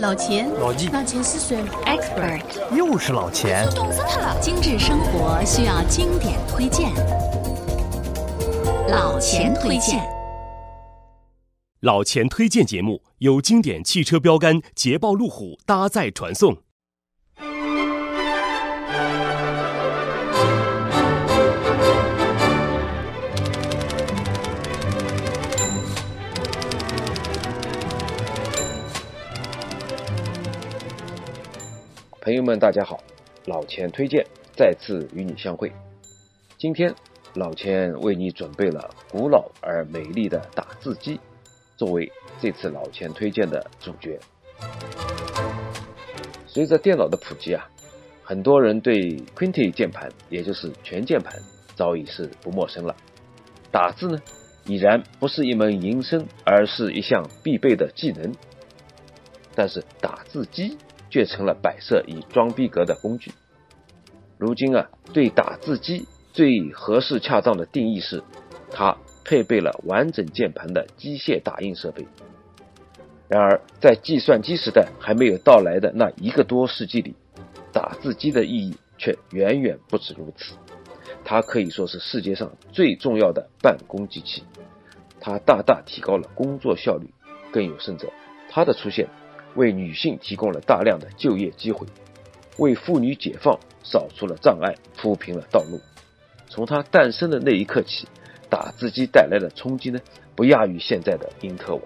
老钱，老纪，老钱是谁？Expert，又是老钱。懂死他了！精致生活需要经典推荐，老钱推荐。老钱推荐节目由经典汽车标杆捷豹路虎搭载传送。朋友们，大家好！老钱推荐再次与你相会。今天，老钱为你准备了古老而美丽的打字机，作为这次老钱推荐的主角。随着电脑的普及啊，很多人对 QWERTY 键盘，也就是全键盘，早已是不陌生了。打字呢，已然不是一门营生，而是一项必备的技能。但是打字机。却成了摆设以装逼格的工具。如今啊，对打字机最合适恰当的定义是，它配备了完整键盘的机械打印设备。然而，在计算机时代还没有到来的那一个多世纪里，打字机的意义却远远不止如此。它可以说是世界上最重要的办公机器，它大大提高了工作效率。更有甚者，它的出现。为女性提供了大量的就业机会，为妇女解放扫除了障碍，铺平了道路。从它诞生的那一刻起，打字机带来的冲击呢，不亚于现在的因特网。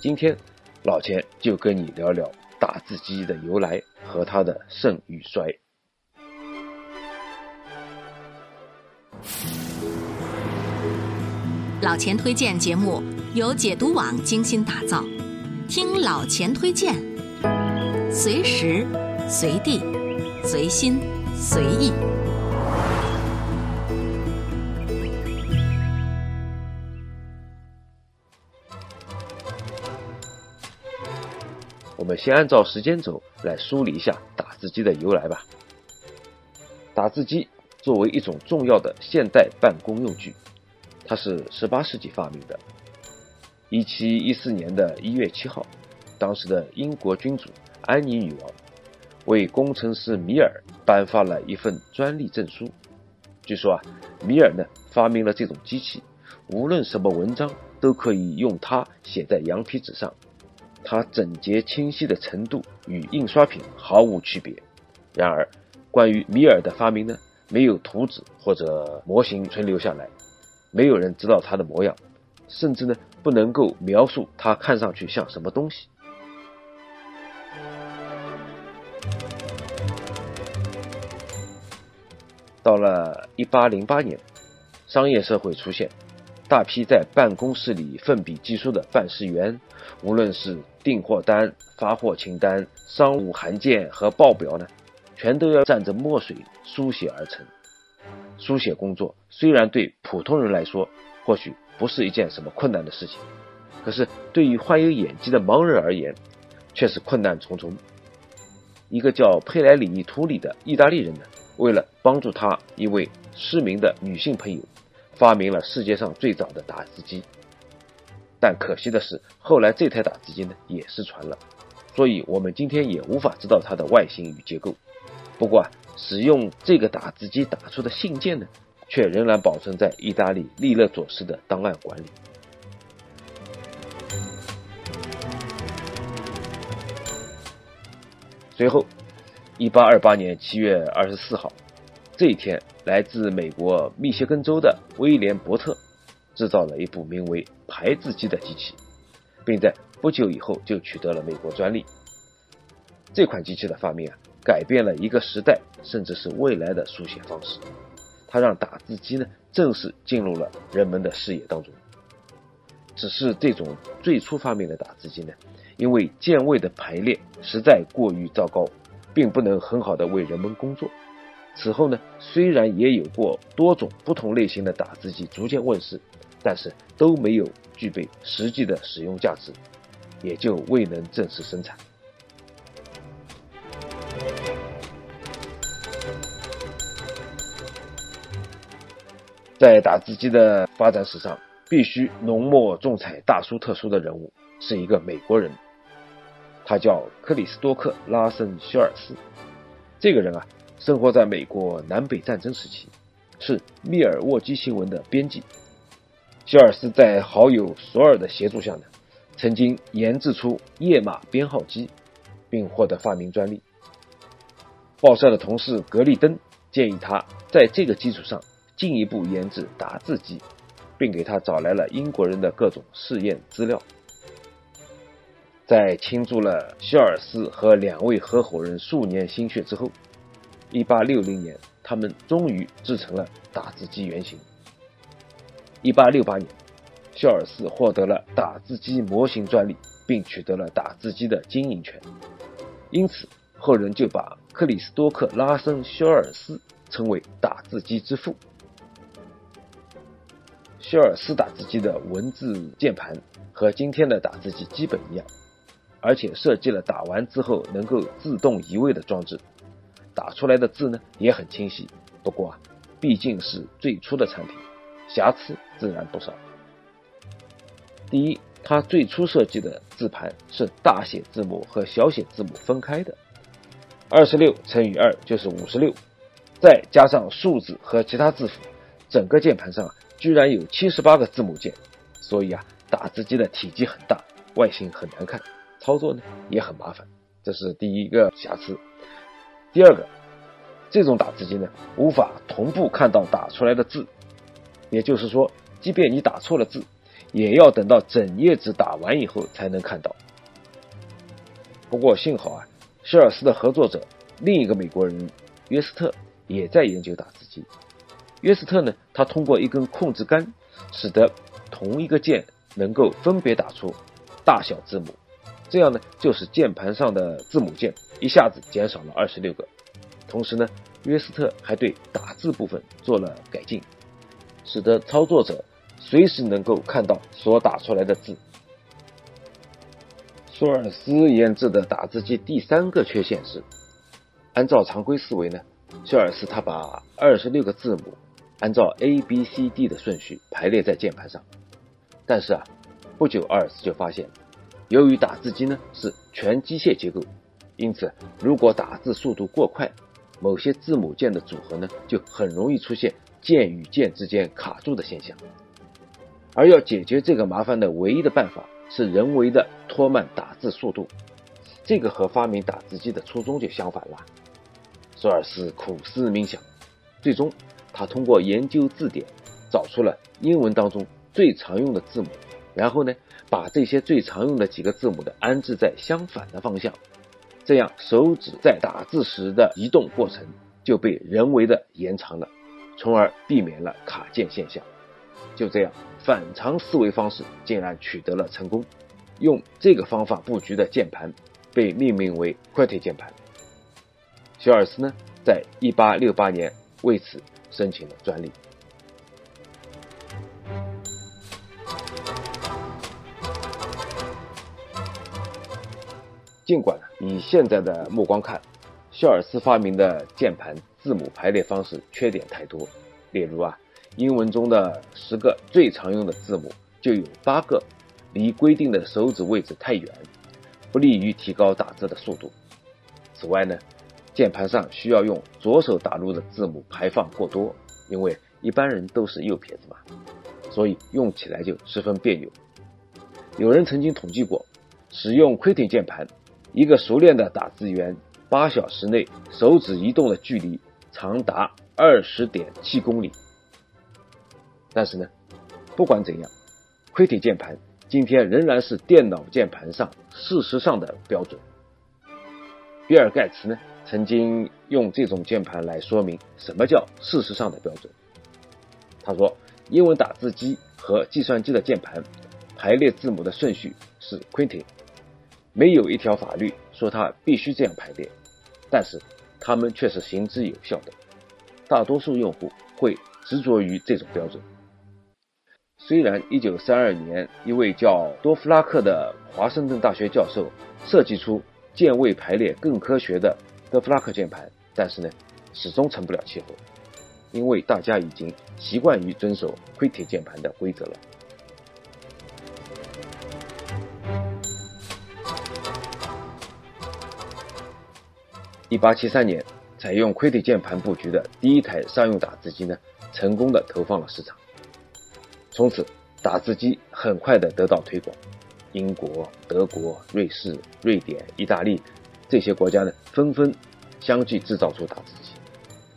今天，老钱就跟你聊聊打字机的由来和它的盛与衰。老钱推荐节目。由解读网精心打造，听老钱推荐，随时随地随心随意。我们先按照时间轴来梳理一下打字机的由来吧。打字机作为一种重要的现代办公用具，它是十八世纪发明的。一七一四年的一月七号，当时的英国君主安妮女王为工程师米尔颁发了一份专利证书。据说啊，米尔呢发明了这种机器，无论什么文章都可以用它写在羊皮纸上，它整洁清晰的程度与印刷品毫无区别。然而，关于米尔的发明呢，没有图纸或者模型存留下来，没有人知道它的模样。甚至呢，不能够描述它看上去像什么东西。到了一八零八年，商业社会出现，大批在办公室里奋笔疾书的办事员，无论是订货单、发货清单、商务函件和报表呢，全都要蘸着墨水书写而成。书写工作虽然对普通人来说，或许。不是一件什么困难的事情，可是对于患有眼疾的盲人而言，却是困难重重。一个叫佩莱里尼图里的意大利人呢，为了帮助他一位失明的女性朋友，发明了世界上最早的打字机。但可惜的是，后来这台打字机呢也失传了，所以我们今天也无法知道它的外形与结构。不过啊，使用这个打字机打出的信件呢？却仍然保存在意大利利勒佐斯的档案馆里。随后，一八二八年七月二十四号，这一天，来自美国密歇根州的威廉伯特制造了一部名为排字机的机器，并在不久以后就取得了美国专利。这款机器的发明啊，改变了一个时代，甚至是未来的书写方式。它让打字机呢正式进入了人们的视野当中。只是这种最初发明的打字机呢，因为键位的排列实在过于糟糕，并不能很好的为人们工作。此后呢，虽然也有过多种不同类型的打字机逐渐问世，但是都没有具备实际的使用价值，也就未能正式生产。在打字机的发展史上，必须浓墨重彩、大书特书的人物是一个美国人，他叫克里斯多克·拉森·休尔斯。这个人啊，生活在美国南北战争时期，是密尔沃基新闻的编辑。休尔斯在好友索尔的协助下呢，曾经研制出页码编号机，并获得发明专利。报社的同事格利登建议他在这个基础上进一步研制打字机，并给他找来了英国人的各种试验资料。在倾注了希尔斯和两位合伙人数年心血之后，1860年，他们终于制成了打字机原型。1868年，希尔斯获得了打字机模型专利，并取得了打字机的经营权。因此，后人就把克里斯多克·拉森·肖尔斯称为打字机之父。休尔斯打字机的文字键盘和今天的打字机基本一样。而且设计了打完之后能够自动移位的装置，打出来的字呢也很清晰。不过啊，毕竟是最初的产品，瑕疵自然不少。第一，它最初设计的字盘是大写字母和小写字母分开的，二十六乘以二就是五十六，再加上数字和其他字符，整个键盘上居然有七十八个字母键。所以啊，打字机的体积很大，外形很难看。操作呢也很麻烦，这是第一个瑕疵。第二个，这种打字机呢无法同步看到打出来的字，也就是说，即便你打错了字，也要等到整页纸打完以后才能看到。不过幸好啊，希尔斯的合作者另一个美国人约斯特也在研究打字机。约斯特呢，他通过一根控制杆，使得同一个键能够分别打出大小字母。这样呢，就使键盘上的字母键一下子减少了二十六个。同时呢，约斯特还对打字部分做了改进，使得操作者随时能够看到所打出来的字。舒尔斯研制的打字机第三个缺陷是，按照常规思维呢，舒尔斯他把二十六个字母按照 A B C D 的顺序排列在键盘上，但是啊，不久阿尔斯就发现。由于打字机呢是全机械结构，因此如果打字速度过快，某些字母键的组合呢就很容易出现键与键之间卡住的现象。而要解决这个麻烦的唯一的办法是人为的拖慢打字速度，这个和发明打字机的初衷就相反了。索尔斯苦思冥想，最终他通过研究字典找出了英文当中最常用的字母。然后呢，把这些最常用的几个字母的安置在相反的方向，这样手指在打字时的移动过程就被人为的延长了，从而避免了卡键现象。就这样，反常思维方式竟然取得了成功。用这个方法布局的键盘被命名为 QWERTY 键盘。肖尔斯呢，在1868年为此申请了专利。尽管以现在的目光看，肖尔斯发明的键盘字母排列方式缺点太多。例如啊，英文中的十个最常用的字母就有八个离规定的手指位置太远，不利于提高打字的速度。此外呢，键盘上需要用左手打入的字母排放过多，因为一般人都是右撇子嘛，所以用起来就十分别扭。有人曾经统计过，使用 QWERTY 键盘。一个熟练的打字员，八小时内手指移动的距离长达二十点七公里。但是呢，不管怎样，窥体键盘今天仍然是电脑键盘上事实上的标准。比尔盖茨呢，曾经用这种键盘来说明什么叫事实上的标准。他说，英文打字机和计算机的键盘排列字母的顺序是 Quinty，。没有一条法律说它必须这样排列，但是它们却是行之有效的。大多数用户会执着于这种标准。虽然1932年一位叫多弗拉克的华盛顿大学教授设计出键位排列更科学的德弗拉克键盘但是呢始终成不了气候因为大家已经习惯于遵守 criti 键盘的规则了。一八七三年采用 criti 键盘布局的第一台商用打字机呢成功的投放了市场。从此打字机很快的得到推广英国德国瑞士瑞典意大利这些国家呢，纷纷相继制造出打字机。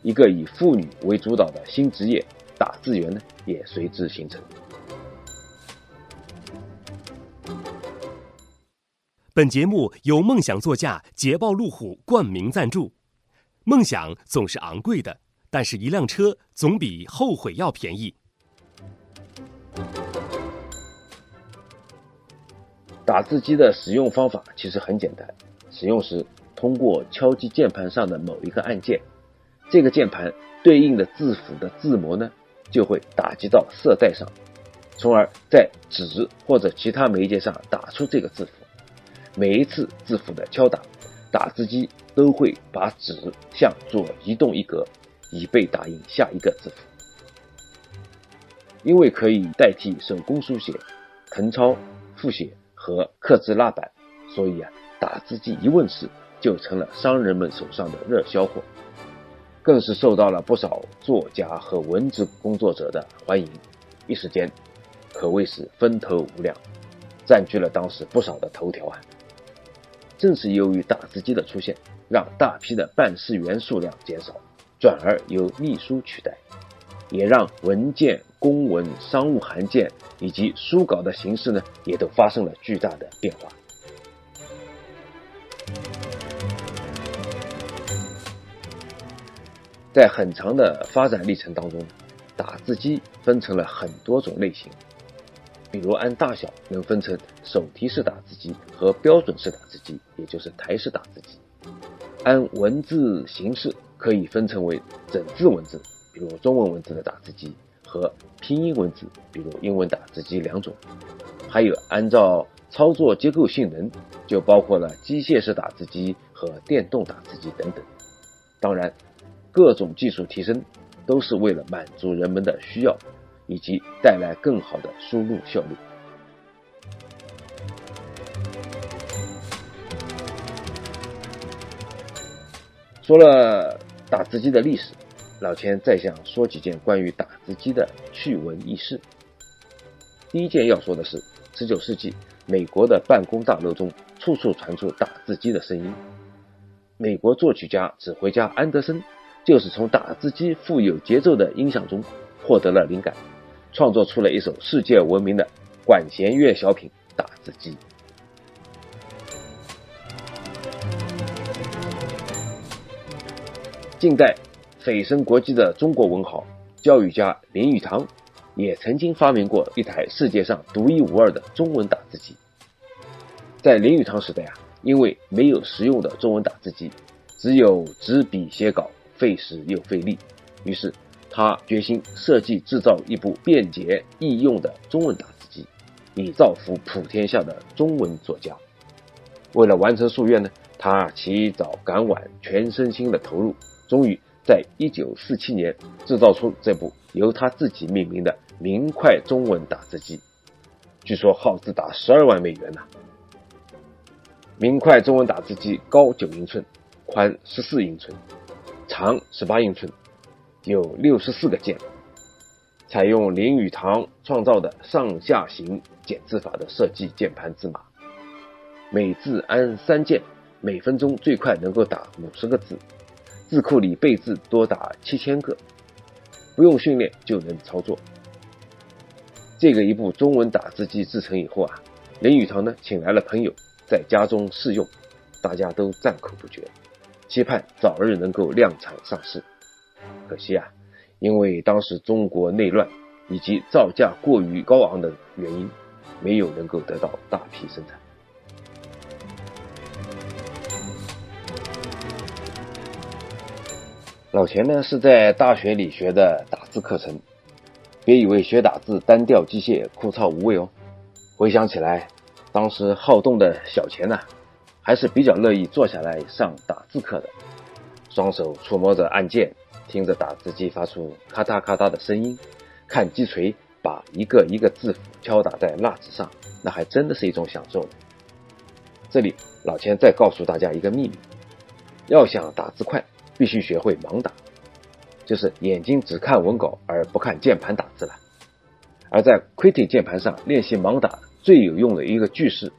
一个以妇女为主导的新职业——打字员呢，也随之形成。本节目由梦想座驾捷豹路虎冠名赞助。梦想总是昂贵的，但是一辆车总比后悔要便宜。打字机的使用方法其实很简单，使用时通过敲击键盘上的某一个按键，这个键盘对应的字符的字模呢，就会打击到色带上，从而在纸或者其他媒介上打出这个字符。每一次字符的敲打，打字机都会把纸向左移动一格，以备打印下一个字符。因为可以代替手工书写、誊抄、复写和刻字蜡板，所以啊，打字机一问世就成了商人们手上的热销货，更是受到了不少作家和文字工作者的欢迎，一时间可谓是风头无两，占据了当时不少的头条啊。正是由于打字机的出现，让大批的办事员数量减少，转而由秘书取代，也让文件、公文、商务函件以及书稿的形式呢，也都发生了巨大的变化。在很长的发展历程当中，打字机分成了很多种类型。比如按大小能分成手提式打字机和标准式打字机，也就是台式打字机；按文字形式可以分成为整字文字，比如中文文字的打字机和拼音文字，比如英文打字机两种；还有按照操作结构性能，就包括了机械式打字机和电动打字机等等。当然，各种技术提升都是为了满足人们的需要。以及带来更好的输入效率。说了打字机的历史，老钱再想说几件关于打字机的趣闻轶事。第一件要说的是，十九世纪美国的办公大楼中处处传出打字机的声音。美国作曲家、指挥家安德森就是从打字机富有节奏的音响中获得了灵感。创作出了一首世界闻名的管弦乐小品《打字机》。近代蜚声国际的中国文豪、教育家林语堂，也曾经发明过一台世界上独一无二的中文打字机。在林语堂时代啊，因为没有实用的中文打字机，只有纸笔写稿，费时又费力，于是。他决心设计制造一部便捷易用的中文打字机，以造福普天下的中文作家。为了完成夙愿呢，他起早赶晚，全身心的投入，终于在一九四七年制造出这部由他自己命名的“明快中文打字机”。据说耗资达十二万美元呢。明快中文打字机高九英寸，宽十四英寸，长十八英寸。有六十四个键，采用林语堂创造的上下行减字法的设计键盘字码，每字按三键，每分钟最快能够打五十个字，字库里备字多达七千个，不用训练就能操作。这个一部中文打字机制成以后啊，林语堂呢请来了朋友在家中试用，大家都赞口不绝，期盼早日能够量产上市。可惜啊，因为当时中国内乱以及造价过于高昂的原因，没有能够得到大批生产。老钱呢是在大学里学的打字课程，别以为学打字单调机械、枯燥无味哦。回想起来，当时好动的小钱呢，还是比较乐意坐下来上打字课的，双手触摸着按键。听着打字机发出咔嗒咔嗒的声音，看击锤把一个一个字符敲打在蜡纸上，那还真的是一种享受。这里老千再告诉大家一个秘密：要想打字快，必须学会盲打，就是眼睛只看文稿而不看键盘打字了。而在 QWERTY 键盘上练习盲打最有用的一个句式，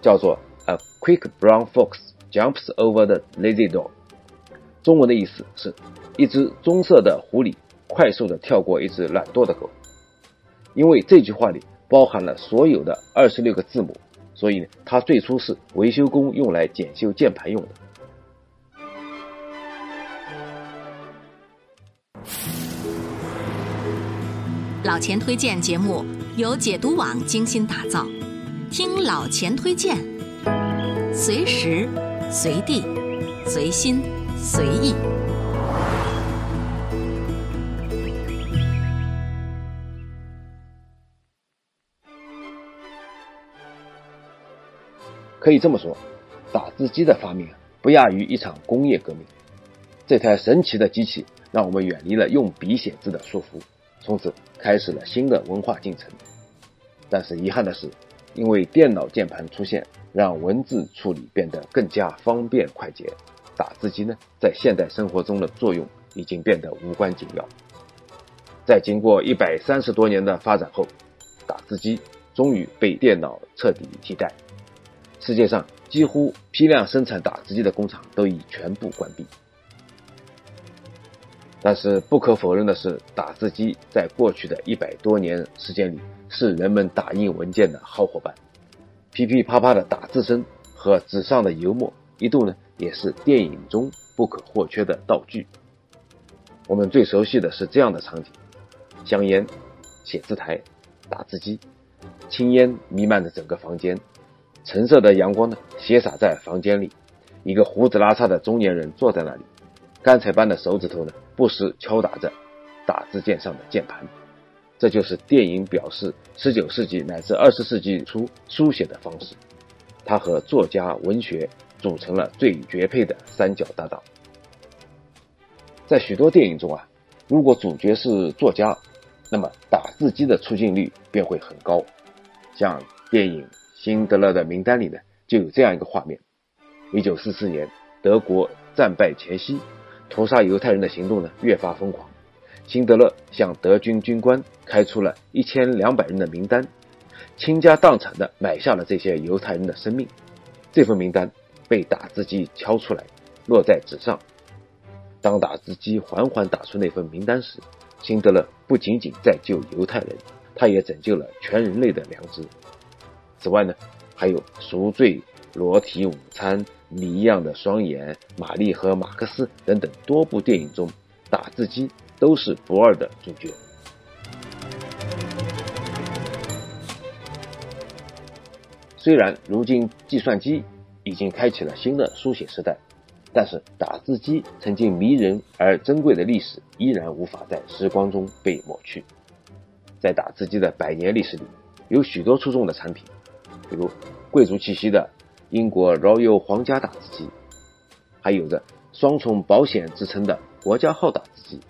叫做 “A quick brown fox jumps over the lazy dog”。中文的意思是，一只棕色的狐狸快速的跳过一只懒惰的狗。因为这句话里包含了所有的二十六个字母，所以，它最初是维修工用来检修键盘用的。老钱推荐节目由解读网精心打造，听老钱推荐，随时随地随心随意。可以这么说，打字机的发明不亚于一场工业革命。这台神奇的机器让我们远离了用笔写字的束缚。从此开始了新的文化进程，但是遗憾的是，因为电脑键盘出现，让文字处理变得更加方便快捷，打字机呢在现代生活中的作用已经变得无关紧要。在经过一百三十多年的发展后，打字机终于被电脑彻底替代，世界上几乎批量生产打字机的工厂都已全部关闭。但是不可否认的是，打字机在过去的一百多年时间里，是人们打印文件的好伙伴。噼噼啪啪的打字声和纸上的油墨，一度呢也是电影中不可或缺的道具。我们最熟悉的是这样的场景：香烟、写字台、打字机，青烟弥漫着整个房间，橙色的阳光呢斜洒在房间里，一个胡子拉碴的中年人坐在那里。干柴般的手指头呢，不时敲打着打字键上的键盘。这就是电影表示十九世纪乃至二十世纪初书写的方式。它和作家文学组成了最绝配的三角搭档。在许多电影中啊，如果主角是作家，那么打字机的出镜率便会很高。像电影《辛德勒的名单》里呢，就有这样一个画面：一九四四年，德国战败前夕。屠杀犹太人的行动呢越发疯狂，辛德勒向德军军官开出了一千两百人的名单，倾家荡产的买下了这些犹太人的生命。这份名单被打字机敲出来，落在纸上。当打字机缓缓打出那份名单时，辛德勒不仅仅在救犹太人，他也拯救了全人类的良知。此外呢，还有赎罪、裸体午餐。谜一样的双眼、玛丽和马克思等等多部电影中，打字机都是不二的主角。虽然如今计算机已经开启了新的书写时代，但是打字机曾经迷人而珍贵的历史依然无法在时光中被抹去。在打字机的百年历史里，有许多出众的产品，比如贵族气息的。英国 Royal 皇家打字机，还有着双重保险之称的国家号打字机，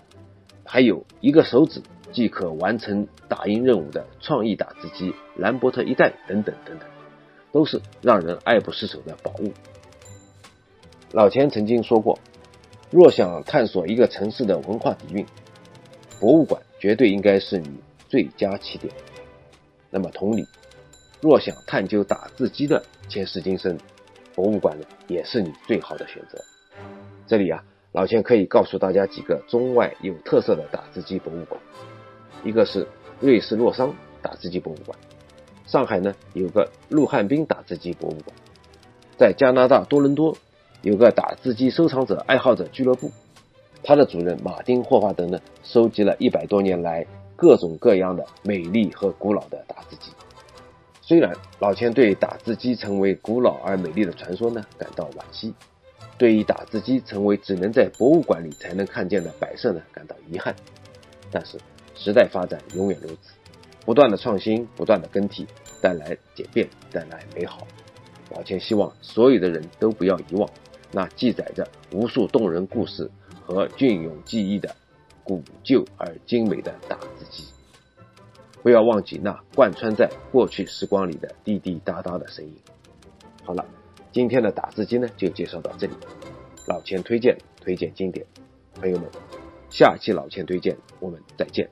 还有一个手指即可完成打印任务的创意打字机兰博特一代等等等等，都是让人爱不释手的宝物。老钱曾经说过，若想探索一个城市的文化底蕴，博物馆绝对应该是你最佳起点。那么同理。若想探究打字机的前世今生，博物馆呢也是你最好的选择。这里啊，老钱可以告诉大家几个中外有特色的打字机博物馆。一个是瑞士洛桑打字机博物馆，上海呢有个陆汉斌打字机博物馆，在加拿大多伦多有个打字机收藏者爱好者俱乐部，它的主人马丁霍华德呢收集了一百多年来各种各样的美丽和古老的打字机。虽然老钱对打字机成为古老而美丽的传说呢感到惋惜，对于打字机成为只能在博物馆里才能看见的摆设呢感到遗憾，但是时代发展永远如此，不断的创新，不断的更替，带来简便，带来美好。老钱希望所有的人都不要遗忘那记载着无数动人故事和隽永记忆的古旧而精美的打。不要忘记那贯穿在过去时光里的滴滴答答的声音。好了，今天的打字机呢就介绍到这里。老钱推荐，推荐经典。朋友们，下期老钱推荐，我们再见。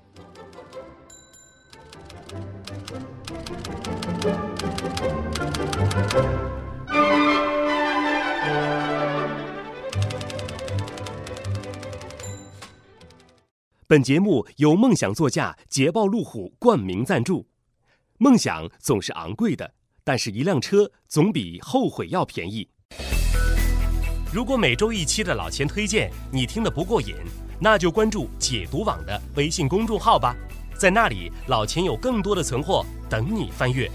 本节目由梦想座驾捷豹路虎冠名赞助。梦想总是昂贵的，但是一辆车总比后悔要便宜。如果每周一期的老钱推荐你听得不过瘾，那就关注解读网的微信公众号吧，在那里老钱有更多的存货等你翻阅。